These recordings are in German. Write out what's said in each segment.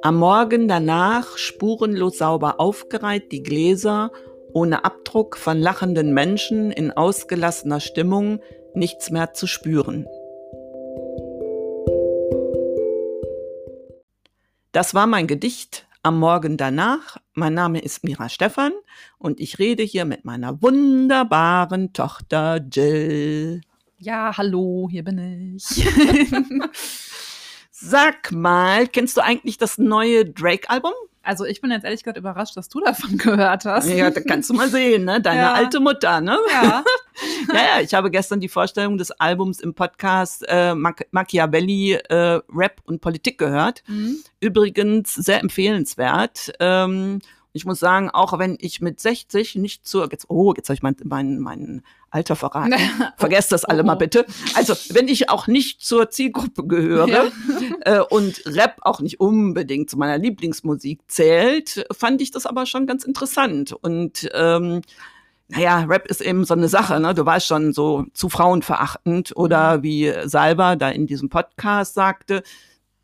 Am Morgen danach spurenlos sauber aufgereiht die Gläser, ohne Abdruck von lachenden Menschen in ausgelassener Stimmung, nichts mehr zu spüren. Das war mein Gedicht am Morgen danach. Mein Name ist Mira Stephan und ich rede hier mit meiner wunderbaren Tochter Jill. Ja, hallo, hier bin ich. Sag mal, kennst du eigentlich das neue Drake-Album? Also ich bin jetzt ehrlich gesagt überrascht, dass du davon gehört hast. Ja, da kannst du mal sehen, ne? Deine ja. alte Mutter, ne? Ja. ja, ja, ich habe gestern die Vorstellung des Albums im Podcast äh, Machiavelli äh, Rap und Politik gehört. Mhm. Übrigens sehr empfehlenswert. Ähm, ich muss sagen, auch wenn ich mit 60 nicht zur, jetzt, oh, jetzt habe ich mein, mein, mein Alter verraten. Vergesst das alle oh. mal bitte. Also, wenn ich auch nicht zur Zielgruppe gehöre ja. äh, und Rap auch nicht unbedingt zu meiner Lieblingsmusik zählt, fand ich das aber schon ganz interessant. Und ähm, naja, Rap ist eben so eine Sache, ne? Du weißt schon, so zu frauenverachtend oder mhm. wie Salva da in diesem Podcast sagte,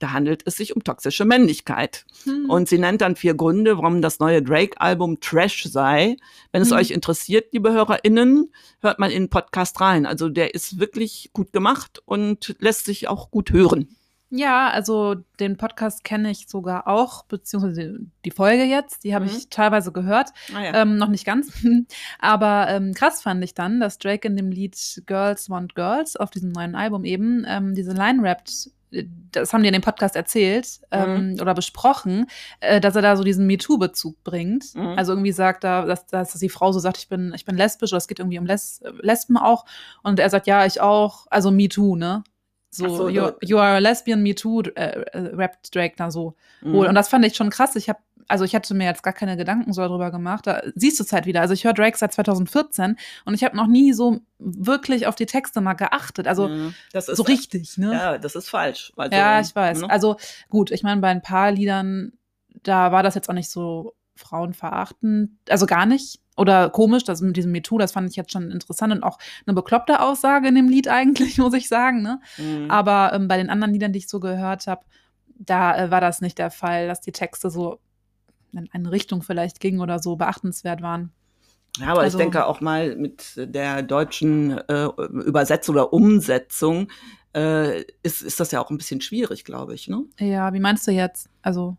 da handelt es sich um toxische Männlichkeit. Hm. Und sie nennt dann vier Gründe, warum das neue Drake-Album Trash sei. Wenn es hm. euch interessiert, liebe HörerInnen, hört mal in den Podcast rein. Also der ist wirklich gut gemacht und lässt sich auch gut hören. Ja, also den Podcast kenne ich sogar auch, beziehungsweise die Folge jetzt, die habe mhm. ich teilweise gehört, ah, ja. ähm, noch nicht ganz. Aber ähm, krass fand ich dann, dass Drake in dem Lied Girls Want Girls auf diesem neuen Album eben ähm, diese Line rappt, das haben die in dem Podcast erzählt ähm, mhm. oder besprochen, äh, dass er da so diesen MeToo-Bezug bringt. Mhm. Also irgendwie sagt er, dass, dass die Frau so sagt, ich bin, ich bin lesbisch oder es geht irgendwie um Les Lesben auch. Und er sagt, ja, ich auch, also MeToo, ne? So, so you, you, are a lesbian, me too, äh, äh, rappt Drake da so. Mhm. Und das fand ich schon krass. Ich habe also ich hatte mir jetzt gar keine Gedanken so darüber gemacht. Da siehst du es halt wieder. Also ich höre Drake seit 2014 und ich habe noch nie so wirklich auf die Texte mal geachtet. Also mhm, ist, so richtig, ne? Ja, das ist falsch. Also, ja, ich weiß. Ne? Also gut, ich meine, bei ein paar Liedern, da war das jetzt auch nicht so frauenverachtend, also gar nicht. Oder komisch, das mit diesem MeToo, das fand ich jetzt schon interessant und auch eine bekloppte Aussage in dem Lied eigentlich, muss ich sagen. Ne? Mhm. Aber ähm, bei den anderen Liedern, die ich so gehört habe, da äh, war das nicht der Fall, dass die Texte so in eine Richtung vielleicht gingen oder so beachtenswert waren. Ja, aber also, ich denke auch mal mit der deutschen äh, Übersetzung oder Umsetzung äh, ist, ist das ja auch ein bisschen schwierig, glaube ich. Ne? Ja, wie meinst du jetzt? Also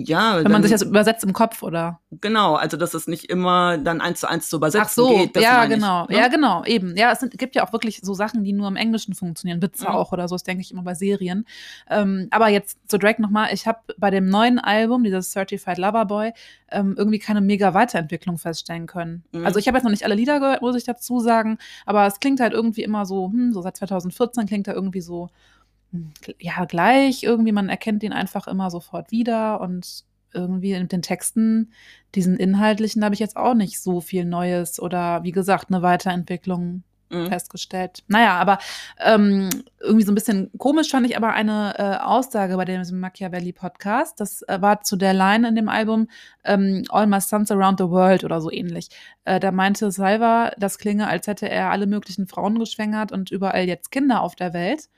ja. Wenn man sich das übersetzt im Kopf, oder? Genau, also dass es nicht immer dann eins zu eins zu übersetzen Ach so, geht. ja, genau. Ich, ne? Ja, genau, eben. Ja, es sind, gibt ja auch wirklich so Sachen, die nur im Englischen funktionieren. Witze mhm. auch oder so, das denke ich immer bei Serien. Ähm, aber jetzt zu Drake nochmal. Ich habe bei dem neuen Album, dieses Certified Lover Boy, ähm, irgendwie keine mega Weiterentwicklung feststellen können. Mhm. Also ich habe jetzt noch nicht alle Lieder gehört, muss ich dazu sagen. Aber es klingt halt irgendwie immer so, hm, so seit 2014 klingt er irgendwie so ja, gleich irgendwie, man erkennt ihn einfach immer sofort wieder und irgendwie mit den Texten, diesen inhaltlichen, habe ich jetzt auch nicht so viel Neues oder wie gesagt, eine Weiterentwicklung mhm. festgestellt. Naja, aber ähm, irgendwie so ein bisschen komisch fand ich aber eine äh, Aussage bei dem Machiavelli-Podcast. Das äh, war zu der Line in dem Album ähm, All My Sons Around the World oder so ähnlich. Äh, da meinte Salva, das klinge, als hätte er alle möglichen Frauen geschwängert und überall jetzt Kinder auf der Welt.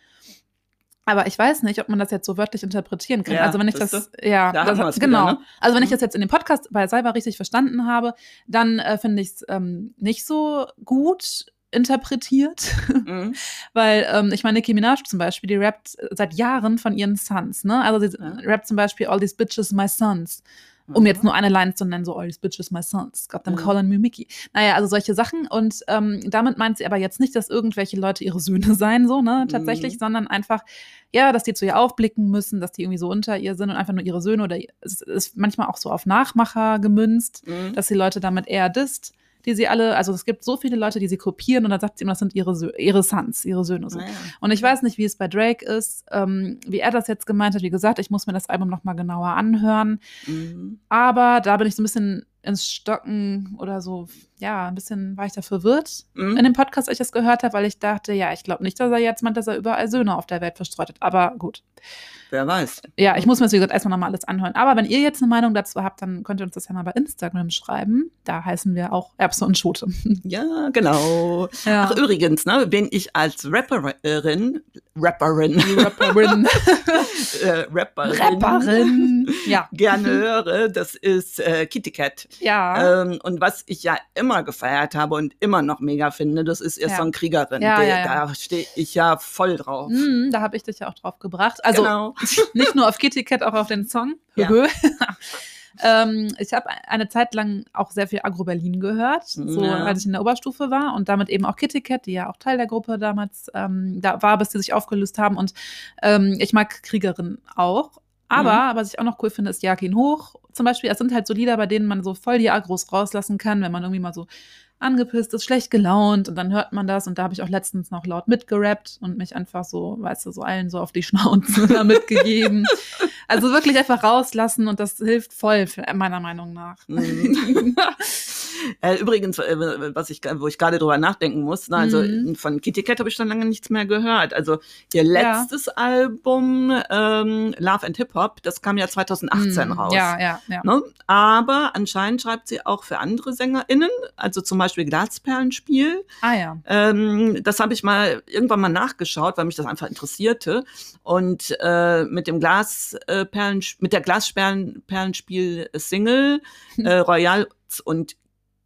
Aber ich weiß nicht, ob man das jetzt so wörtlich interpretieren kann. Ja, also wenn ich das, du? ja, da das, genau. Wieder, ne? Also wenn ich mhm. das jetzt in dem Podcast bei Salva richtig verstanden habe, dann äh, finde ich es ähm, nicht so gut interpretiert, mhm. weil ähm, ich meine Nicki Minaj zum Beispiel, die rappt seit Jahren von ihren Sons, ne? Also sie ja. rappt zum Beispiel All These Bitches My Sons um jetzt nur eine Line zu nennen, so all these bitches my sons, got them mhm. calling me Mickey. Naja, also solche Sachen und ähm, damit meint sie aber jetzt nicht, dass irgendwelche Leute ihre Söhne seien, so, ne, tatsächlich, mhm. sondern einfach, ja, dass die zu ihr aufblicken müssen, dass die irgendwie so unter ihr sind und einfach nur ihre Söhne oder es ist manchmal auch so auf Nachmacher gemünzt, mhm. dass die Leute damit eher disst die sie alle, also es gibt so viele Leute, die sie kopieren und dann sagt sie immer, das sind ihre, Sö ihre Sons, ihre Söhne. So. Naja. Und ich weiß nicht, wie es bei Drake ist, ähm, wie er das jetzt gemeint hat. Wie gesagt, ich muss mir das Album nochmal genauer anhören. Mhm. Aber da bin ich so ein bisschen ins Stocken oder so, ja, ein bisschen war ich da verwirrt mhm. in dem Podcast, als ich das gehört habe, weil ich dachte, ja, ich glaube nicht, dass er jetzt meint, dass er überall Söhne auf der Welt verstreut hat. Aber gut. Wer weiß. Ja, ich muss mir das, wie gesagt, erstmal nochmal alles anhören. Aber wenn ihr jetzt eine Meinung dazu habt, dann könnt ihr uns das ja mal bei Instagram schreiben. Da heißen wir auch Erbse und Schote. Ja, genau. Ja. Ach, übrigens, ne, wenn ich als Rapperin, Rapperin, Rapperin, äh, Rapperin, Rapperin, ja. gerne höre, das ist äh, Kitty Cat. Ja. Ähm, und was ich ja immer gefeiert habe und immer noch mega finde, das ist ihr Ja. Song Kriegerin. Ja, ja. Da stehe ich ja voll drauf. Mhm, da habe ich dich ja auch drauf gebracht. Also genau. nicht nur auf Kitty Cat, auch auf den Song. Ähm, ich habe eine Zeit lang auch sehr viel Agro-Berlin gehört, so, Ja. als ich in der Oberstufe war und damit eben auch Kitty Cat, die ja auch Teil der Gruppe damals ähm, da war, bis sie sich aufgelöst haben. Und ähm, ich mag Kriegerin auch. Aber was ich auch noch cool finde, ist Jag ihn hoch. Zum Beispiel, es sind halt so Lieder, bei denen man so voll die Agros rauslassen kann, wenn man irgendwie mal so angepisst ist, schlecht gelaunt und dann hört man das und da habe ich auch letztens noch laut mitgerappt und mich einfach so, weißt du, so allen so auf die Schnauze damit gegeben. Also wirklich einfach rauslassen und das hilft voll, meiner Meinung nach. Mhm. äh, übrigens, äh, was ich, wo ich gerade drüber nachdenken muss, ne, also Mhm. von Kitty Cat habe ich schon lange nichts mehr gehört. Also ihr letztes Album ähm, Love and Hip Hop, das kam ja 2018 Mm, raus. Ja, ja, ja. Ne? Aber anscheinend schreibt sie auch für andere SängerInnen, also zum Beispiel Glasperlenspiel. Ah ja. Ähm, das habe ich mal irgendwann mal nachgeschaut, weil mich das einfach interessierte. Und äh, mit dem Glasperlen, mit der Glasperlenspiel-Single äh, Royals und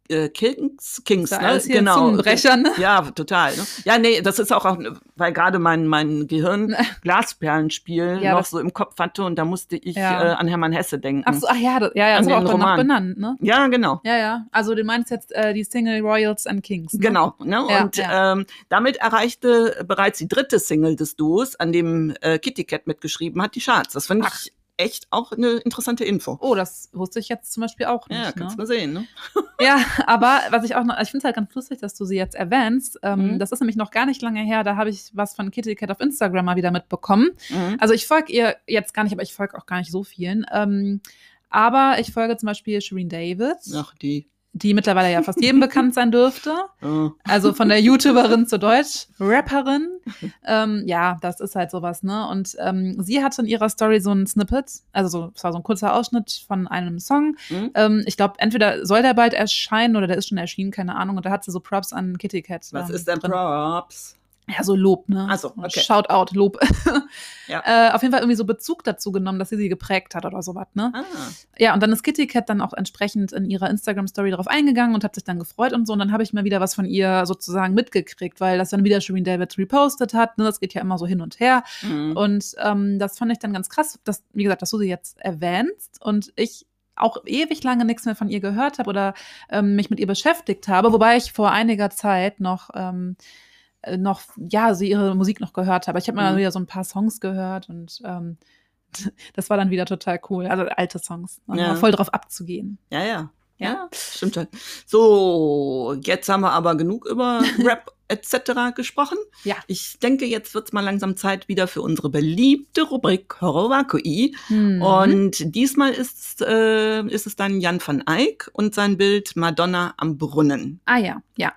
äh, Kings, Kings, da ne? genau. Zungenbrecher, ne? Ja, total. Ne? Ja, nee, das ist auch, auch weil gerade mein, mein Gehirn Glasperlenspiel Ja, noch so im Kopf hatte und da musste ich Ja. äh, an Hermann Hesse denken. Ach so, ach ja, das, ja, ja, An das war auch Roman. benannt, ne? Ja, genau. Ja, ja. Also du meinst jetzt äh, die Single Royals and Kings. Ne? Genau. Ne? Und ja. Ähm, damit erreichte bereits die dritte Single des Duos, an dem äh, Kitty Cat mitgeschrieben hat, die Charts. Das finde ich echt auch eine interessante Info. Oh, das wusste ich jetzt zum Beispiel auch nicht. ja, ne? kannst mal sehen. Ne? Ja, aber was ich auch noch, ich finde es halt ganz lustig, dass du sie jetzt erwähnst. Ähm, Mhm. Das ist nämlich noch gar nicht lange her, da habe ich was von Kitty Cat auf Instagram mal wieder mitbekommen. Mhm. Also ich folge ihr jetzt gar nicht, aber ich folge auch gar nicht so vielen. Ähm, aber ich folge zum Beispiel Shireen David, Ach, die. Die mittlerweile ja fast jedem bekannt sein dürfte. Oh. Also von der YouTuberin zur Deutsch-Rapperin. Ähm, ja, das ist halt sowas, ne? Und ähm, sie hatte in ihrer Story so ein Snippet, also so, es war so ein kurzer Ausschnitt von einem Song. Mhm. Ähm, ich glaube, entweder soll der bald erscheinen oder der ist schon erschienen, keine Ahnung. Und da hat sie so Props an Kitty Cat. Was ist denn drin. Props? Ja, so Lob, ne? Ach so, okay. Shoutout, Lob. Ja. äh, auf jeden Fall irgendwie so Bezug dazu genommen, dass sie sie geprägt hat oder sowas, ne? Ah. Ja, und dann ist Kitty Cat dann auch entsprechend in ihrer Instagram-Story darauf eingegangen und hat sich dann gefreut und so. Und dann habe ich mal wieder was von ihr sozusagen mitgekriegt, weil das dann wieder Shereen David repostet hat. Ne? Das geht ja immer so hin und her. Mhm. Und ähm, das fand ich dann ganz krass, dass, wie gesagt, dass du sie jetzt erwähnst und ich auch ewig lange nichts mehr von ihr gehört habe oder ähm, mich mit ihr beschäftigt habe, wobei ich vor einiger Zeit noch ähm, äh, noch, ja, sie ihre Musik noch gehört habe. Ich habe mal Mhm. wieder so ein paar Songs gehört und ähm, das war dann wieder total cool. Also alte Songs, ne? Ja. Voll drauf abzugehen. Ja, ja. Ja. Ja, stimmt schon. So, jetzt haben wir aber genug über Rap etc. gesprochen. Ja. Ich denke, jetzt wird's mal langsam Zeit wieder für unsere beliebte Rubrik Horowakui. Mhm. Und diesmal ist, äh, ist es dann Jan van Eyck und sein Bild Madonna am Brunnen. Ah ja, ja.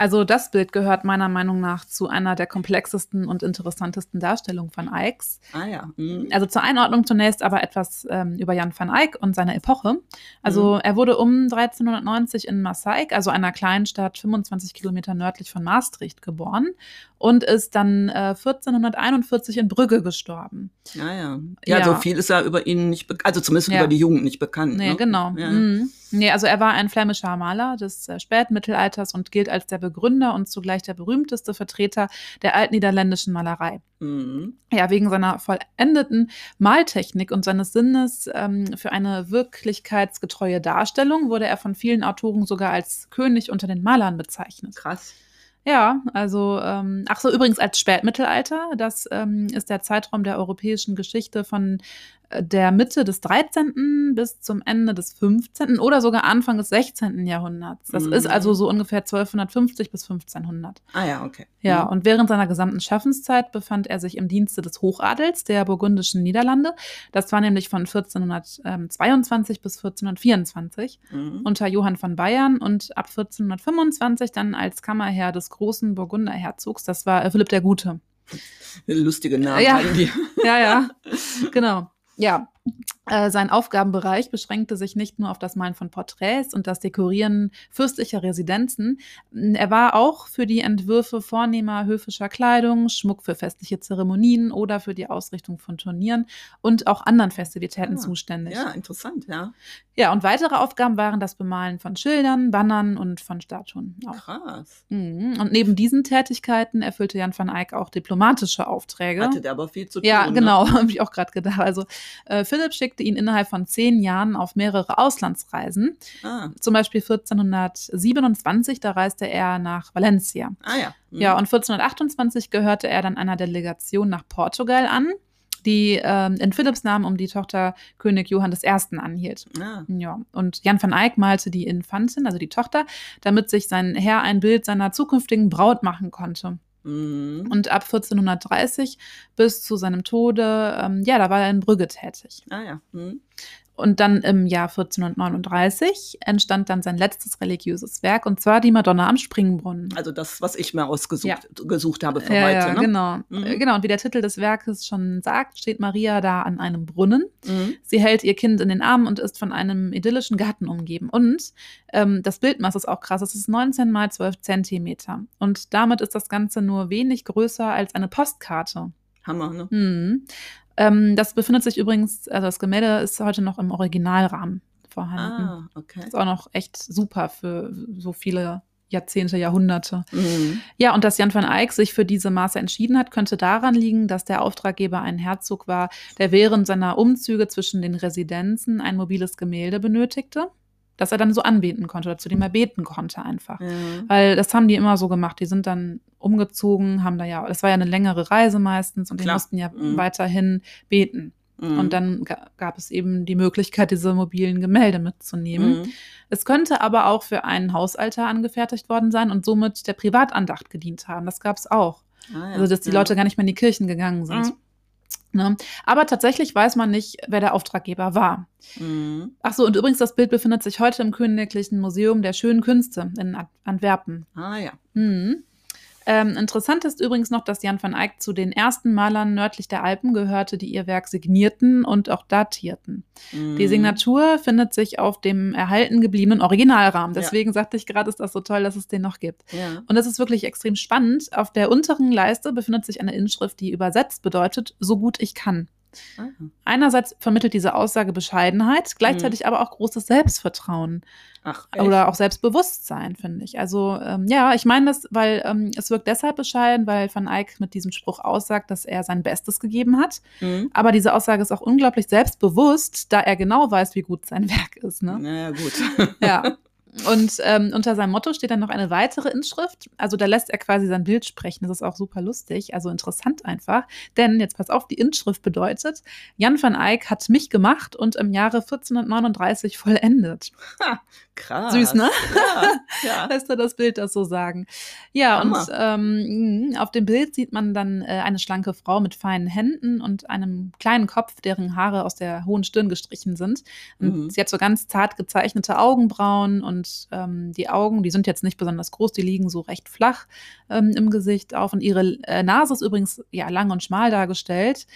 Also das Bild gehört meiner Meinung nach zu einer der komplexesten und interessantesten Darstellungen von Eycks. Ah ja. Mhm. Also zur Einordnung zunächst aber etwas ähm, über Jan van Eyck und seine Epoche. Also Mhm. er wurde um 1390 in Maaseik, also einer kleinen Stadt 25 Kilometer nördlich von Maastricht, geboren und ist dann äh, 1441 in Brügge gestorben. Ja, ja. Ja, Ja. so viel ist ja über ihn nicht bekannt, also zumindest Ja. über die Jugend nicht bekannt. Nee, ne? genau. Ja. Mhm. Nee, also er war ein flämischer Maler des äh, Spätmittelalters und gilt als der Begründer und zugleich der berühmteste Vertreter der altniederländischen Malerei. Mhm. Ja, wegen seiner vollendeten Maltechnik und seines Sinnes ähm, für eine wirklichkeitsgetreue Darstellung wurde er von vielen Autoren sogar als König unter den Malern bezeichnet. Krass. Ja, also, ähm, ach so, übrigens als Spätmittelalter, das ähm, ist der Zeitraum der europäischen Geschichte von der Mitte des 13. bis zum Ende des 15. oder sogar Anfang des 16. Jahrhunderts. Das Mhm. ist also so ungefähr 1250 bis 1500. Ah ja, okay. Ja, Mhm. und während seiner gesamten Schaffenszeit befand er sich im Dienste des Hochadels der burgundischen Niederlande. Das war nämlich von 1422 bis 1424 Mhm. unter Johann von Bayern und ab 1425 dann als Kammerherr des großen Burgunder Herzogs. Das war äh, Philipp der Gute. Lustige Namen Ja. hatten die. Ja, ja, genau. Ja, äh, sein Aufgabenbereich beschränkte sich nicht nur auf das Malen von Porträts und das Dekorieren fürstlicher Residenzen. Er war auch für die Entwürfe vornehmer höfischer Kleidung, Schmuck für festliche Zeremonien oder für die Ausrichtung von Turnieren und auch anderen Festivitäten Ah, zuständig. Ja, interessant, ja. Ja, und weitere Aufgaben waren das Bemalen von Schildern, Bannern und von Statuen. Auch. Krass. Mhm. Und neben diesen Tätigkeiten erfüllte Jan van Eyck auch diplomatische Aufträge. Hatte der aber viel zu tun. Ja, ne? genau, habe ich auch gerade gedacht. Also äh, Philipp schickte ihn innerhalb von zehn Jahren auf mehrere Auslandsreisen. Ah, Zum Beispiel 1427, da reiste er nach Valencia. ah ja. Mhm. Ja, und 1428 gehörte er dann einer Delegation nach Portugal an, die ähm, in Philipps Namen um die Tochter König Johann I. anhielt. Ah, Ja, und Jan van Eyck malte die Infantin, also die Tochter, damit sich sein Herr ein Bild seiner zukünftigen Braut machen konnte. Mhm. Und ab 1430 bis zu seinem Tode, ähm, ja, da war er in Brügge tätig. ah ja. Mhm. Und dann im Jahr 1439 entstand dann sein letztes religiöses Werk, und zwar die Madonna am Springbrunnen. Also das, was ich mir ausgesucht Ja. gesucht habe für ja, heute. ja, ne? genau. Mhm. Äh, Genau, und wie der Titel des Werkes schon sagt, steht Maria da an einem Brunnen. Mhm. Sie hält ihr Kind in den Armen und ist von einem idyllischen Garten umgeben. Und ähm, das Bildmaß ist auch krass. Es ist 19 mal 12 Zentimeter. Und damit ist das Ganze nur wenig größer als eine Postkarte. Hammer, ne? Mhm. Ähm, das befindet sich übrigens, also das Gemälde ist heute noch im Originalrahmen vorhanden. Ah, okay. Ist auch noch echt super für so viele Jahrzehnte, Jahrhunderte. Mhm. Ja, und dass Jan van Eyck sich für diese Maße entschieden hat, könnte daran liegen, dass der Auftraggeber ein Herzog war, der während seiner Umzüge zwischen den Residenzen ein mobiles Gemälde benötigte, das er dann so anbeten konnte oder zu dem er beten konnte einfach. Ja. Weil das haben die immer so gemacht. Die sind dann umgezogen, haben da ja, das war ja eine längere Reise meistens und die Klar. mussten ja Mhm. weiterhin beten. Mhm. Und dann ga- gab es eben die Möglichkeit, diese mobilen Gemälde mitzunehmen. Mhm. Es könnte aber auch für einen Hausaltar angefertigt worden sein und somit der Privatandacht gedient haben. Das gab es auch. Ah, ja. Also, dass die ja. Leute gar nicht mehr in die Kirchen gegangen sind. Ne? Aber tatsächlich weiß man nicht, wer der Auftraggeber war. Mhm. Ach so, und übrigens, das Bild befindet sich heute im Königlichen Museum der Schönen Künste in Antwerpen. Ah ja. Mhm. Ähm, interessant ist übrigens noch, dass Jan van Eyck zu den ersten Malern nördlich der Alpen gehörte, die ihr Werk signierten und auch datierten. Die Mhm. Signatur findet sich auf dem erhalten gebliebenen Originalrahmen. Ja. Deswegen sagte ich gerade, ist das so toll, dass es den noch gibt. Ja. Und das ist wirklich extrem spannend. Auf der unteren Leiste befindet sich eine Inschrift, die übersetzt bedeutet, so gut ich kann. Ah. Einerseits vermittelt diese Aussage Bescheidenheit, gleichzeitig aber auch großes Selbstvertrauen Ach, echt? oder auch Selbstbewusstsein, finde ich. Also ähm, ja, ich meine das, weil ähm, es wirkt deshalb bescheiden, weil Van Eyck mit diesem Spruch aussagt, dass er sein Bestes gegeben hat. Mhm. Aber diese Aussage ist auch unglaublich selbstbewusst, da er genau weiß, wie gut sein Werk ist. Ne? Naja, gut. Ja. Und ähm, unter seinem Motto steht dann noch eine weitere Inschrift. Also da lässt er quasi sein Bild sprechen. Das ist auch super lustig, also interessant einfach. Denn jetzt pass auf, die Inschrift bedeutet, Jan van Eyck hat mich gemacht und im Jahre 1439 vollendet. Krass. Süß, ne? Ja. ja. Lässt er das Bild das so sagen. Ja, Hammer. und ähm, mh, auf dem Bild sieht man dann äh, eine schlanke Frau mit feinen Händen und einem kleinen Kopf, deren Haare aus der hohen Stirn gestrichen sind. Und Mhm. Sie hat so ganz zart gezeichnete Augenbrauen und ähm, die Augen, die sind jetzt nicht besonders groß, die liegen so recht flach ähm, im Gesicht auf. Und ihre äh, Nase ist übrigens ja lang und schmal dargestellt.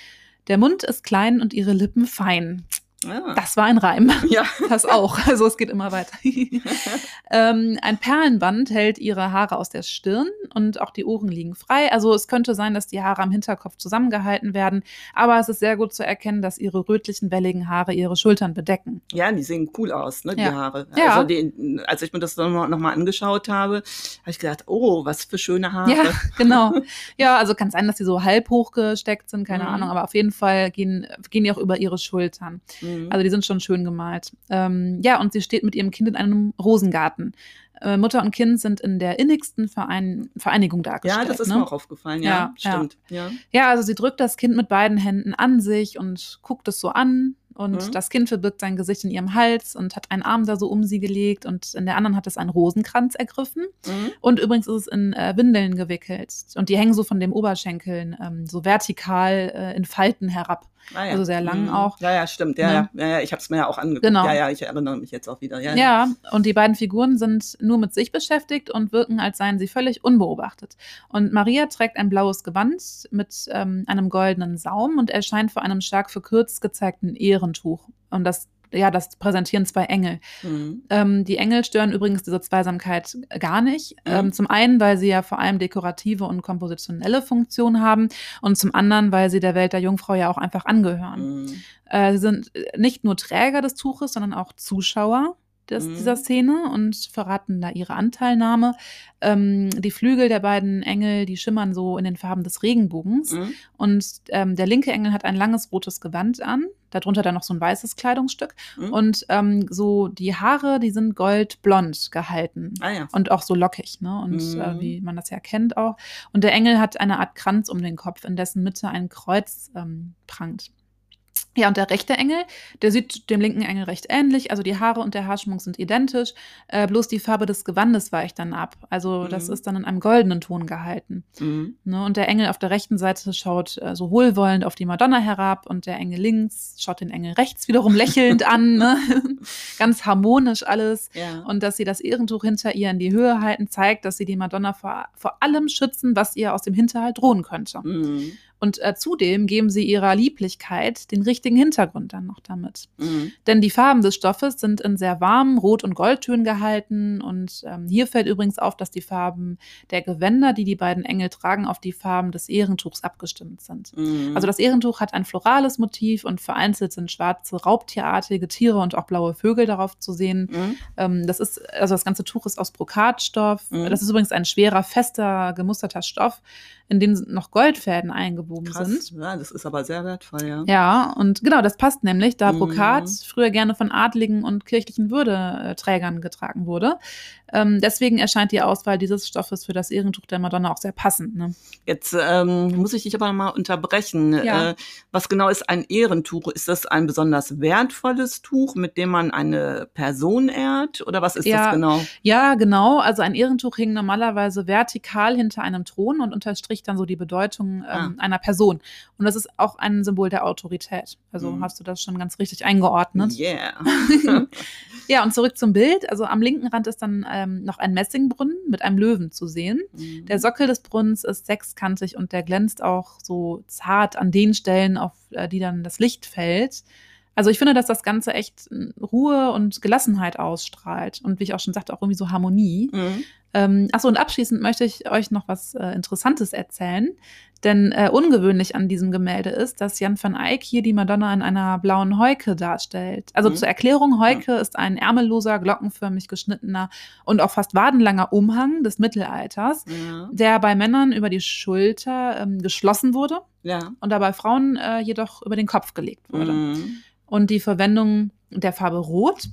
Der Mund ist klein und ihre Lippen fein. Ah. Das war ein Reim. ja. Das auch. Also es geht immer weiter. ähm, ein Perlenband hält ihre Haare aus der Stirn und auch die Ohren liegen frei. Also es könnte sein, dass die Haare am Hinterkopf zusammengehalten werden, aber es ist sehr gut zu erkennen, dass ihre rötlichen, welligen Haare ihre Schultern bedecken. Ja, die sehen cool aus, ne, die Ja. Haare. Ja. Also die, als ich mir das nochmal noch mal angeschaut habe, habe ich gedacht, oh, was für schöne Haare. Ja, genau. Ja, also kann sein, dass sie so halb hochgesteckt sind, keine Mhm. Ahnung, aber auf jeden Fall gehen, gehen die auch über ihre Schultern. Mhm. Also die sind schon schön gemalt. Ähm, ja, und sie steht mit ihrem Kind in einem Rosengarten. Äh, Mutter und Kind sind in der innigsten Verein Vereinigung dargestellt. Ja, das ist ne? mir auch aufgefallen. Ja, Ja, ja. stimmt. Ja. Ja, also sie drückt das Kind mit beiden Händen an sich und guckt es so an. Und Mhm. das Kind verbirgt sein Gesicht in ihrem Hals und hat einen Arm da so um sie gelegt und in der anderen hat es einen Rosenkranz ergriffen. Mhm. Und übrigens ist es in äh, Windeln gewickelt. Und die hängen so von dem Oberschenkeln ähm, so vertikal äh, in Falten herab. Ah, ja. Also sehr lang Mhm. auch. Ja, ja, stimmt. Ja, Ne? ja, ja, ja. Ich habe es mir ja auch angeguckt. Genau. Ja, ja, ich erinnere mich jetzt auch wieder. Ja, Ja, und die beiden Figuren sind nur mit sich beschäftigt und wirken, als seien sie völlig unbeobachtet. Und Maria trägt ein blaues Gewand mit ähm, einem goldenen Saum und erscheint vor einem stark verkürzt gezeigten Ehrentuch. Und das, ja, das präsentieren zwei Engel. Mhm. Ähm, die Engel stören übrigens diese Zweisamkeit gar nicht. Mhm. Ähm, zum einen, weil sie ja vor allem dekorative und kompositionelle Funktion haben und zum anderen, weil sie der Welt der Jungfrau ja auch einfach angehören. Mhm. Äh, sie sind nicht nur Träger des Tuches, sondern auch Zuschauer des, Mhm. dieser Szene und verraten da ihre Anteilnahme. Ähm, die Flügel der beiden Engel, die schimmern so in den Farben des Regenbogens. Mhm. Und ähm, der linke Engel hat ein langes rotes Gewand an, darunter dann noch so ein weißes Kleidungsstück. Mhm. Und ähm, so die Haare, die sind goldblond gehalten. Ah ja. Und auch so lockig, ne? Und Mhm. äh, wie man das ja kennt auch. Und der Engel hat eine Art Kranz um den Kopf, in dessen Mitte ein Kreuz ähm, prangt. Ja, und der rechte Engel, der sieht dem linken Engel recht ähnlich. Also die Haare und der Haarschmuck sind identisch. Äh, bloß die Farbe des Gewandes weicht dann ab. Also das Mhm. ist dann in einem goldenen Ton gehalten. Mhm. Ne? Und der Engel auf der rechten Seite schaut äh, so wohlwollend auf die Madonna herab und der Engel links schaut den Engel rechts wiederum lächelnd an. Ne? Ganz harmonisch alles. Ja. Und dass sie das Ehrentuch hinter ihr in die Höhe halten, zeigt, dass sie die Madonna vor, vor allem schützen, was ihr aus dem Hinterhalt drohen könnte. Mhm. Und äh, zudem geben sie ihrer Lieblichkeit den richtigen Hintergrund dann noch damit. Mhm. Denn die Farben des Stoffes sind in sehr warmen Rot- und Goldtönen gehalten. Und ähm, hier fällt übrigens auf, dass die Farben der Gewänder, die die beiden Engel tragen, auf die Farben des Ehrentuchs abgestimmt sind. Mhm. Also das Ehrentuch hat ein florales Motiv und vereinzelt sind schwarze, raubtierartige Tiere und auch blaue Vögel darauf zu sehen. Mhm. Ähm, das ist, also das ganze Tuch ist aus Brokatstoff. Mhm. Das ist übrigens ein schwerer, fester, gemusterter Stoff, in dem noch Goldfäden eingewoben Krass. sind. Ja, das ist aber sehr wertvoll, ja. Ja, und genau, das passt nämlich, da Mhm. Brokat früher gerne von adligen und kirchlichen Würdeträgern getragen wurde. Ähm, deswegen erscheint die Auswahl dieses Stoffes für das Ehrentuch der Madonna auch sehr passend. Ne? Jetzt ähm, muss ich dich aber mal unterbrechen. Ja. Äh, was genau ist ein Ehrentuch? Ist das ein besonders wertvolles Tuch, mit dem man eine Person ehrt? Oder was ist Ja. das genau? Ja, genau. Also ein Ehrentuch hing normalerweise vertikal hinter einem Thron und unterstrich dann so die Bedeutung ähm, einer Person. Und das ist auch ein Symbol der Autorität. Also Mhm. hast du das schon ganz richtig eingeordnet. Yeah. Ja, und zurück zum Bild. Also am linken Rand ist dann ähm, noch ein Messingbrunnen mit einem Löwen zu sehen. Mhm. Der Sockel des Brunnens ist sechskantig und der glänzt auch so zart an den Stellen, auf äh, die dann das Licht fällt. Also ich finde, dass das Ganze echt äh, Ruhe und Gelassenheit ausstrahlt und wie ich auch schon sagte, auch irgendwie so Harmonie. Mhm. Ähm, achso, und abschließend möchte ich euch noch was äh, Interessantes erzählen. Denn äh, ungewöhnlich an diesem Gemälde ist, dass Jan van Eyck hier die Madonna in einer blauen Heuke darstellt. Also Mhm. zur Erklärung, Heuke ist ein ärmelloser, glockenförmig geschnittener und auch fast wadenlanger Umhang des Mittelalters, Ja. der bei Männern über die Schulter ähm, geschlossen wurde ja. und da bei Frauen äh, jedoch über den Kopf gelegt wurde. Mhm. Und die Verwendung der Farbe Rot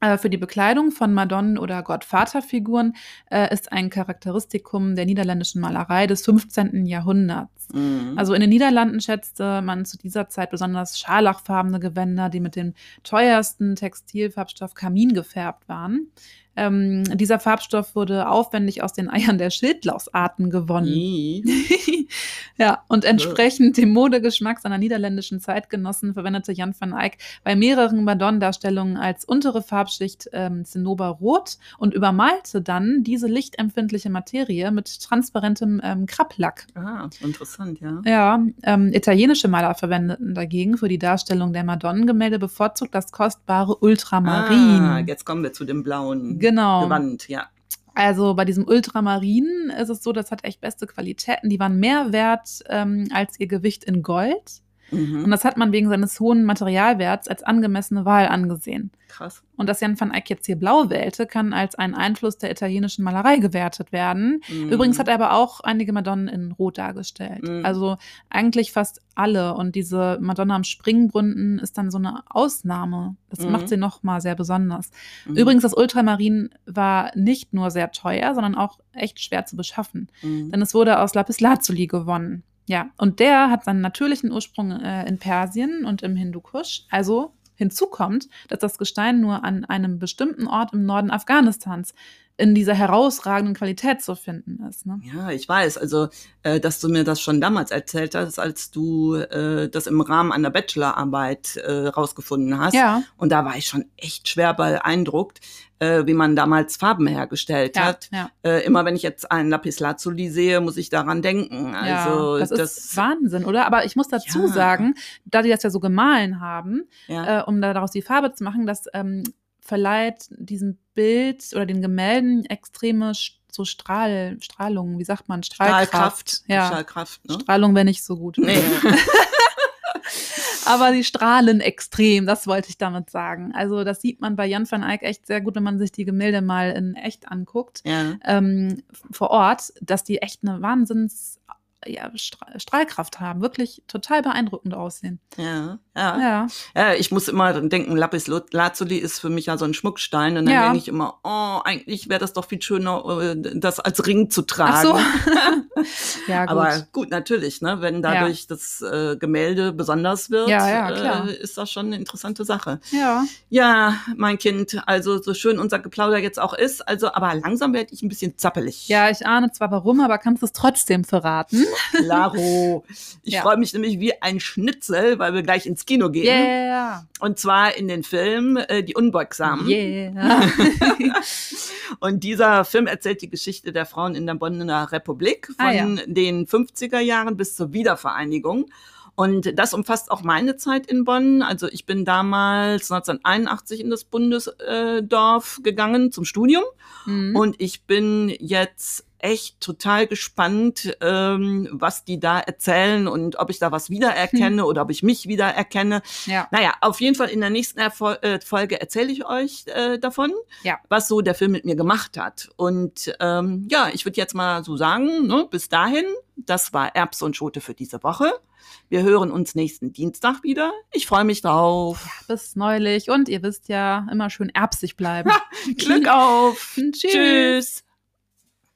äh, für die Bekleidung von Madonnen- oder Gottvaterfiguren äh, ist ein Charakteristikum der niederländischen Malerei des 15. Jahrhunderts. Mhm. Also in den Niederlanden schätzte man zu dieser Zeit besonders scharlachfarbene Gewänder, die mit dem teuersten Textilfarbstoff Kamin gefärbt waren. Ähm, dieser Farbstoff wurde aufwendig aus den Eiern der Schildlausarten gewonnen. Ja, und entsprechend dem Modegeschmack seiner niederländischen Zeitgenossen verwendete Jan van Eyck bei mehreren Madonna-Darstellungen als untere Farbschicht ähm, Zinnoberrot und übermalte dann diese lichtempfindliche Materie mit transparentem ähm, Krabplack. Ah, interessant, ja. Ja, ähm, italienische Maler verwendeten dagegen für die Darstellung der Madonnengemälde bevorzugt das kostbare Ultramarin. Ah, jetzt kommen wir zu dem blauen Genau. Gewand, ja. Also bei diesem Ultramarin ist es so, das hat echt beste Qualitäten. Die waren mehr wert ähm, als ihr Gewicht in Gold. Mhm. Und das hat man wegen seines hohen Materialwerts als angemessene Wahl angesehen. Krass. Und dass Jan van Eyck jetzt hier blau wählte, kann als ein Einfluss der italienischen Malerei gewertet werden. Mhm. Übrigens hat er aber auch einige Madonnen in Rot dargestellt. Mhm. Also eigentlich fast alle. Und diese Madonna am Springbrunnen ist dann so eine Ausnahme. Das mhm. macht sie noch mal sehr besonders. Mhm. Übrigens, das Ultramarin war nicht nur sehr teuer, sondern auch echt schwer zu beschaffen. Mhm. Denn es wurde aus Lapislazuli gewonnen. Ja, und der hat seinen natürlichen Ursprung äh, in Persien und im Hindukusch, also Hinzu kommt, dass das Gestein nur an einem bestimmten Ort im Norden Afghanistans in dieser herausragenden Qualität zu finden ist. Ne? Ja, ich weiß. Also, äh, dass du mir das schon damals erzählt hast, als du äh, das im Rahmen einer Bachelorarbeit äh, rausgefunden hast. Ja. Und da war ich schon echt schwer beeindruckt, äh, wie man damals Farben hergestellt ja, hat. Ja. Äh, immer wenn ich jetzt einen Lapislazuli sehe, muss ich daran denken. Also ja, das, das ist Wahnsinn, oder? Aber ich muss dazu ja. sagen, da die das ja so gemahlen haben, äh, um daraus die Farbe zu machen, dass ähm, verleiht diesem Bild oder den Gemälden extreme so Strahl, Strahlung, wie sagt man? Strahlkraft. Strahlkraft. Ja. Strahlkraft, ne? Strahlung wäre nicht so gut. Nee. Aber die strahlen extrem, das wollte ich damit sagen. Also das sieht man bei Jan van Eyck echt sehr gut, wenn man sich die Gemälde mal in echt anguckt, ja. ähm, vor Ort, dass die echt eine Wahnsinns ja, Strahlkraft haben, wirklich total beeindruckend aussehen. Ja, ja. Ja, ja ich muss immer denken, Lapis Lazuli ist für mich ja so ein Schmuckstein und dann ja. denke ich immer, oh, eigentlich wäre das doch viel schöner, äh, das als Ring zu tragen. Ach so. ja, gut. Aber gut, natürlich, ne, wenn dadurch ja. das äh, Gemälde besonders wird. Äh, ist das schon eine interessante Sache. Ja. Ja, mein Kind, also so schön unser Geplauder jetzt auch ist, also aber langsam werde ich ein bisschen zappelig. Ja, ich ahne zwar warum, aber kannst es trotzdem verraten. Klaro. Ich ja. freue mich nämlich wie ein Schnitzel, weil wir gleich ins Kino gehen. Yeah. Und zwar in den Film äh, Die Unbeugsamen. Yeah. und dieser Film erzählt die Geschichte der Frauen in der Bonner Republik von ah, ja. den 50er Jahren bis zur Wiedervereinigung. Und das umfasst auch meine Zeit in Bonn. Also ich bin damals 1981 in das Bundesdorf gegangen zum Studium. Mhm. Und ich bin jetzt echt total gespannt, ähm, was die da erzählen und ob ich da was wiedererkenne hm. oder ob ich mich wiedererkenne. Ja. Naja, auf jeden Fall in der nächsten Erfol äh, Folge erzähle ich euch äh, davon, ja. was so der Film mit mir gemacht hat. Und ähm, ja, ich würde jetzt mal so sagen, ne, bis dahin, das war Erbs und Schote für diese Woche. Wir hören uns nächsten Dienstag wieder. Ich freue mich drauf. Ja, bis neulich. Und ihr wisst ja, immer schön erbsig bleiben. Glück auf. Tschüss. Tschüss.